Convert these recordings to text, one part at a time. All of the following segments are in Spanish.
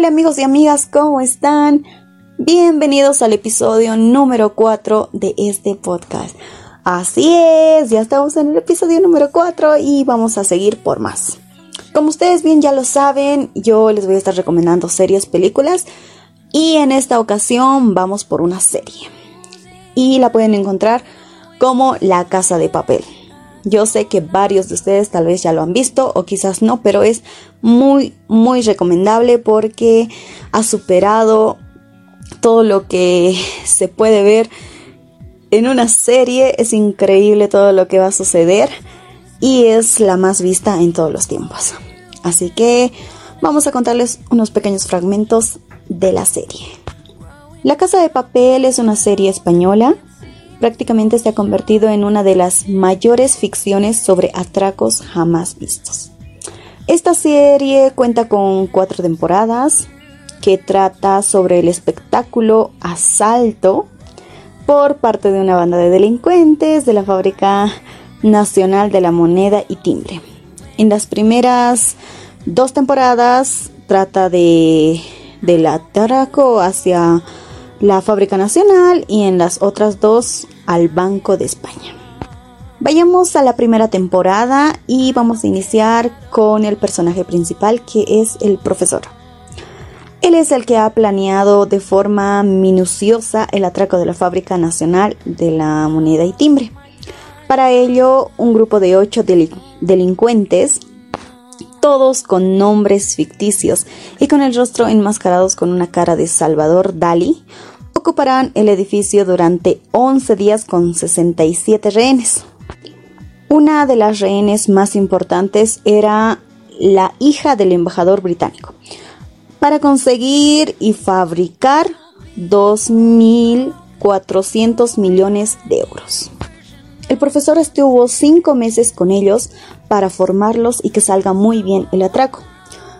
Hola amigos y amigas, ¿cómo están? Bienvenidos al episodio número 4 de este podcast. Así es, ya estamos en el episodio número 4 y vamos a seguir por más. Como ustedes bien ya lo saben, yo les voy a estar recomendando series, películas y en esta ocasión vamos por una serie. Y la pueden encontrar como La Casa de Papel. Yo sé que varios de ustedes tal vez ya lo han visto o quizás no, pero es muy, muy recomendable porque ha superado todo lo que se puede ver en una serie. Es increíble todo lo que va a suceder y es la más vista en todos los tiempos. Así que vamos a contarles unos pequeños fragmentos de la serie. La Casa de Papel es una serie española prácticamente se ha convertido en una de las mayores ficciones sobre atracos jamás vistos. Esta serie cuenta con cuatro temporadas que trata sobre el espectáculo asalto por parte de una banda de delincuentes de la Fábrica Nacional de la Moneda y Timbre. En las primeras dos temporadas trata de del atraco hacia la Fábrica Nacional y en las otras dos al Banco de España. Vayamos a la primera temporada y vamos a iniciar con el personaje principal que es el profesor. Él es el que ha planeado de forma minuciosa el atraco de la Fábrica Nacional de la Moneda y Timbre. Para ello, un grupo de ocho delincuentes, todos con nombres ficticios y con el rostro enmascarados con una cara de Salvador Dali, ocuparán el edificio durante 11 días con 67 rehenes. Una de las rehenes más importantes era la hija del embajador británico, para conseguir y fabricar 2.400 millones de euros. El profesor estuvo cinco meses con ellos para formarlos y que salga muy bien el atraco.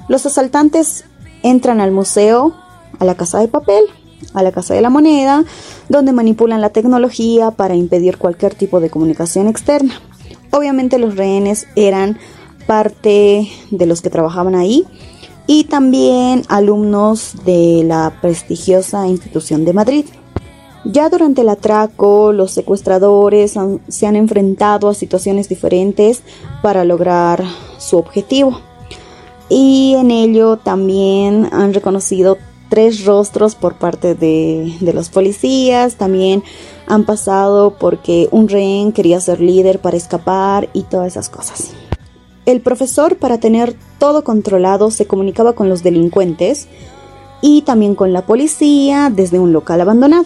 Los asaltantes entran al museo, a la casa de papel, a la Casa de la Moneda, donde manipulan la tecnología para impedir cualquier tipo de comunicación externa. Obviamente los rehenes eran parte de los que trabajaban ahí y también alumnos de la prestigiosa institución de Madrid. Ya durante el atraco, los secuestradores se han enfrentado a situaciones diferentes para lograr su objetivo. Y en ello también han reconocido tres rostros por parte de, los policías. También han pasado porque un rehén quería ser líder para escapar y todas esas cosas. El profesor, para tener todo controlado, se comunicaba con los delincuentes y también con la policía desde un local abandonado.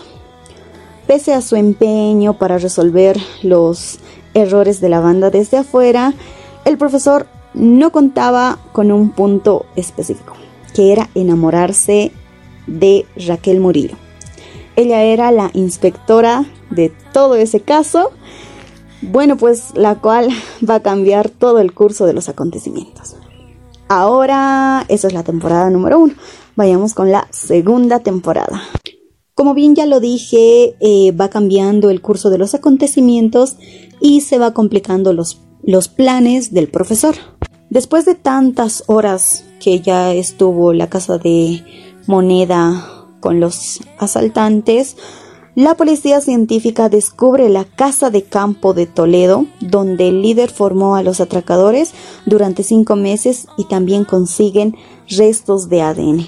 Pese a su empeño para resolver los errores de la banda desde afuera, el profesor no contaba con un punto específico, que era enamorarse de Raquel Murillo. Ella era la inspectora de todo ese caso, bueno, pues la cual va a cambiar todo el curso de los acontecimientos. Ahora, esa es la temporada número uno. Vayamos con la segunda temporada. Como bien ya lo dije, eh, va cambiando el curso de los acontecimientos y se va complicando los, los planes del profesor. Después de tantas horas que ya estuvo la casa de moneda con los asaltantes, la policía científica descubre la casa de campo de Toledo, donde el líder formó a los atracadores durante cinco meses y también consiguen restos de ADN.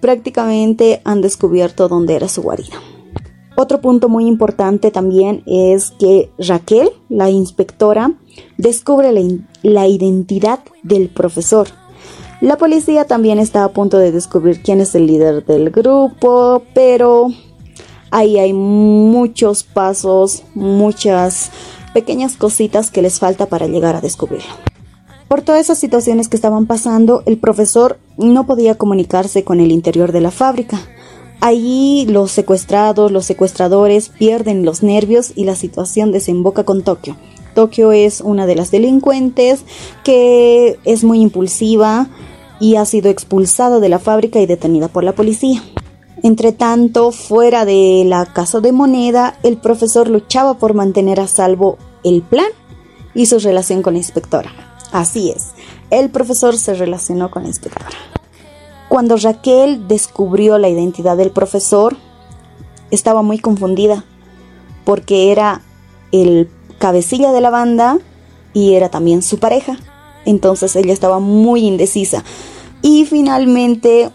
Prácticamente han descubierto dónde era su guarida. Otro punto muy importante también es que Raquel, la inspectora, descubre la, la identidad del profesor la policía también está a punto de descubrir quién es el líder del grupo, pero ahí hay muchos pasos, muchas pequeñas cositas que les falta para llegar a descubrirlo. Por todas esas situaciones que estaban pasando, el profesor no podía comunicarse con el interior de la fábrica. Allí los secuestrados, los secuestradores pierden los nervios y la situación desemboca con Tokio. Tokio es una de las delincuentes que es muy impulsiva, y ha sido expulsada de la fábrica y detenida por la policía. Entre tanto, fuera de la casa de moneda, el profesor luchaba por mantener a salvo el plan y su relación con la inspectora. Así es, el profesor se relacionó con la inspectora. Cuando Raquel descubrió la identidad del profesor, estaba muy confundida porque era el cabecilla de la banda y era también su pareja. Entonces ella estaba muy indecisa. Y finalmente,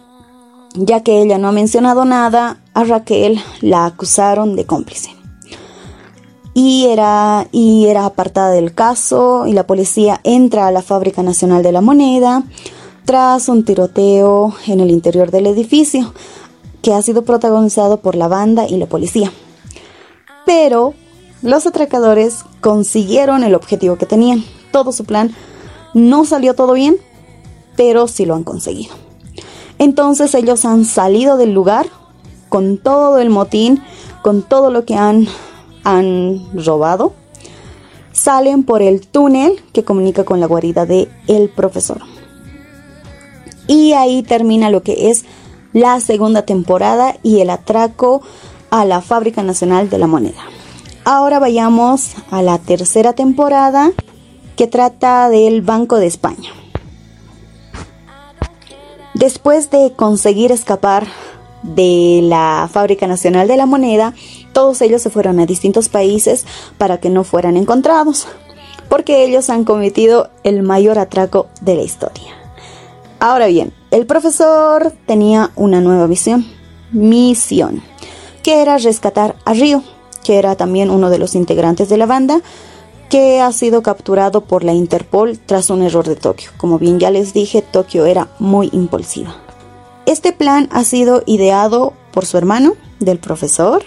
ya que ella no ha mencionado nada, a Raquel la acusaron de cómplice. Y era, y era apartada del caso y la policía entra a la Fábrica Nacional de la Moneda tras un tiroteo en el interior del edificio que ha sido protagonizado por la banda y la policía. Pero los atracadores consiguieron el objetivo que tenían. Todo su plan no salió todo bien, pero sí lo han conseguido. Entonces ellos han salido del lugar con todo el motín, con todo lo que han, han robado. Salen por el túnel que comunica con la guarida de el profesor. Y ahí termina lo que es la segunda temporada y el atraco a la Fábrica Nacional de la Moneda. Ahora vayamos a la tercera temporada que trata del Banco de España. Después de conseguir escapar de la Fábrica Nacional de la Moneda, todos ellos se fueron a distintos países para que no fueran encontrados, porque ellos han cometido el mayor atraco de la historia. Ahora bien, el profesor tenía una nueva visión, misión, que era rescatar a Río, que era también uno de los integrantes de la banda, que ha sido capturado por la Interpol tras un error de Tokio. Como bien ya les dije, Tokio era muy impulsiva. Este plan ha sido ideado por su hermano, del profesor,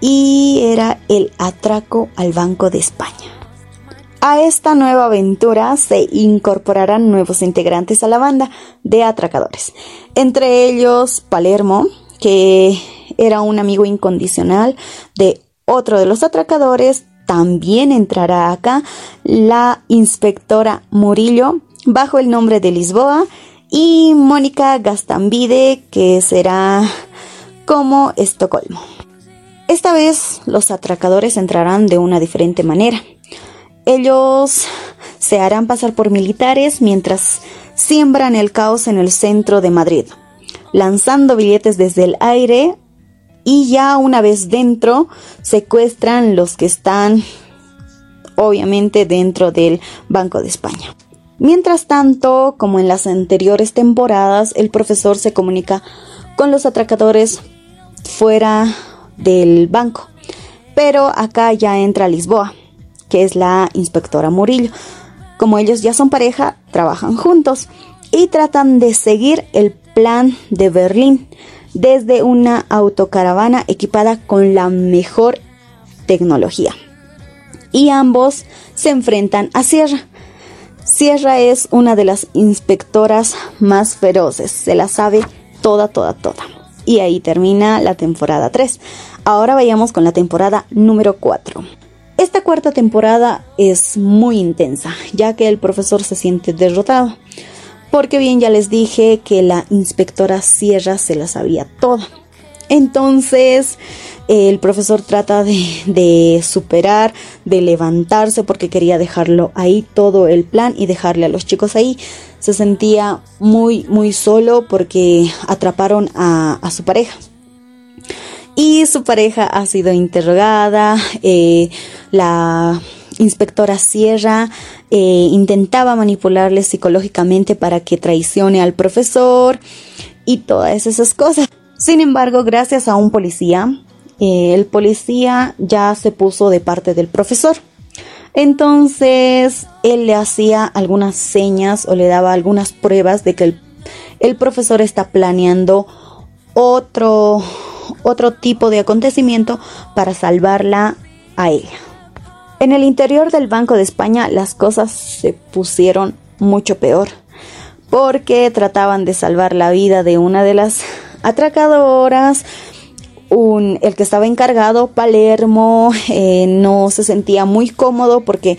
y era el atraco al Banco de España. A esta nueva aventura se incorporarán nuevos integrantes a la banda de atracadores, entre ellos Palermo, que era un amigo incondicional de otro de los atracadores, también entrará acá la inspectora Murillo bajo el nombre de Lisboa y Mónica Gastambide que será como Estocolmo. Esta vez los atracadores entrarán de una diferente manera. Ellos se harán pasar por militares mientras siembran el caos en el centro de Madrid, lanzando billetes desde el aire y ya una vez dentro secuestran los que están obviamente dentro del Banco de España. Mientras tanto, como en las anteriores temporadas, el profesor se comunica con los atracadores fuera del banco. Pero acá ya entra Lisboa que es la inspectora Murillo. Como ellos ya son pareja, trabajan juntos y tratan de seguir el plan de Berlín desde una autocaravana equipada con la mejor tecnología. Y ambos se enfrentan a Sierra. Sierra es una de las inspectoras más feroces, se la sabe toda, toda, toda. Y ahí termina la temporada 3. Ahora vayamos con la temporada número 4. Esta cuarta temporada es muy intensa, ya que el profesor se siente derrotado, porque bien ya les dije que la inspectora Sierra se la sabía toda. Entonces, el profesor trata de, superar, de levantarse porque quería dejarlo ahí todo el plan y dejarle a los chicos ahí. Se sentía muy, muy solo porque atraparon a, a su pareja y su pareja ha sido interrogada. Eh, la inspectora Sierra eh, intentaba manipularle psicológicamente para que traicione al profesor y todas esas cosas. Sin embargo, gracias a un policía, eh, el policía ya se puso de parte del profesor. Entonces, él le hacía algunas señas o le daba algunas pruebas de que el, el profesor está planeando otro otro tipo de acontecimiento para salvarla a ella. En el interior del Banco de España las cosas se pusieron mucho peor porque trataban de salvar la vida de una de las atracadoras. Un, el que estaba encargado, Palermo, eh, no se sentía muy cómodo porque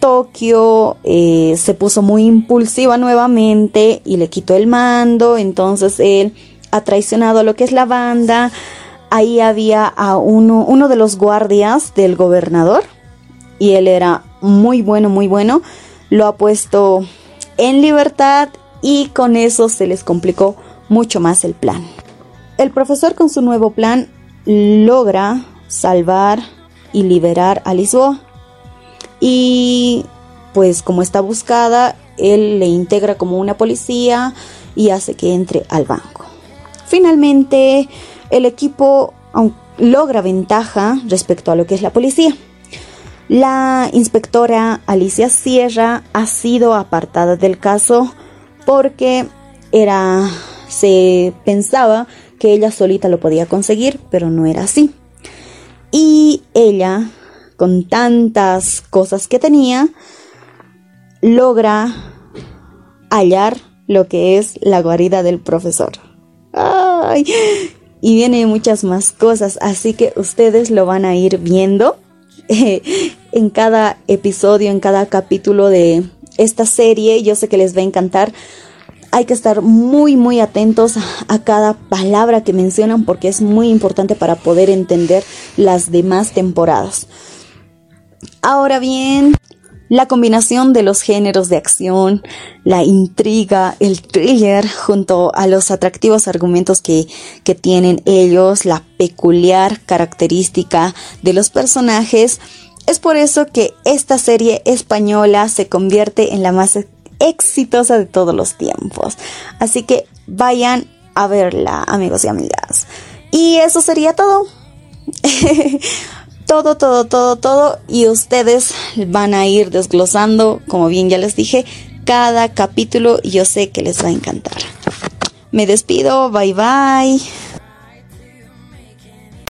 Tokio eh, se puso muy impulsiva nuevamente y le quitó el mando. Entonces él ha traicionado a lo que es la banda. Ahí había a uno, uno de los guardias del gobernador y él era muy bueno, muy bueno. Lo ha puesto en libertad y con eso se les complicó mucho más el plan. El profesor con su nuevo plan logra salvar y liberar a Lisboa. Y pues como está buscada, él le integra como una policía y hace que entre al banco. Finalmente, el equipo logra ventaja respecto a lo que es la policía. La inspectora Alicia Sierra ha sido apartada del caso porque era se pensaba que ella solita lo podía conseguir, pero no era así. Y ella, con tantas cosas que tenía, logra hallar lo que es la guarida del profesor. Y viene muchas más cosas, así que ustedes lo van a ir viendo en cada episodio, en cada capítulo de esta serie. Yo sé que les va a encantar. Hay que estar muy, muy atentos a cada palabra que mencionan porque es muy importante para poder entender las demás temporadas. Ahora bien, la combinación de los géneros de acción, la intriga, el thriller, junto a los atractivos argumentos que, que tienen ellos, la peculiar característica de los personajes, es por eso que esta serie española se convierte en la más exitosa de todos los tiempos. Así que vayan a verla, amigos y amigas. Y eso sería todo. todo, todo, todo, todo. Y ustedes van a ir desglosando, como bien ya les dije, cada capítulo. Y yo sé que les va a encantar. Me despido, bye bye.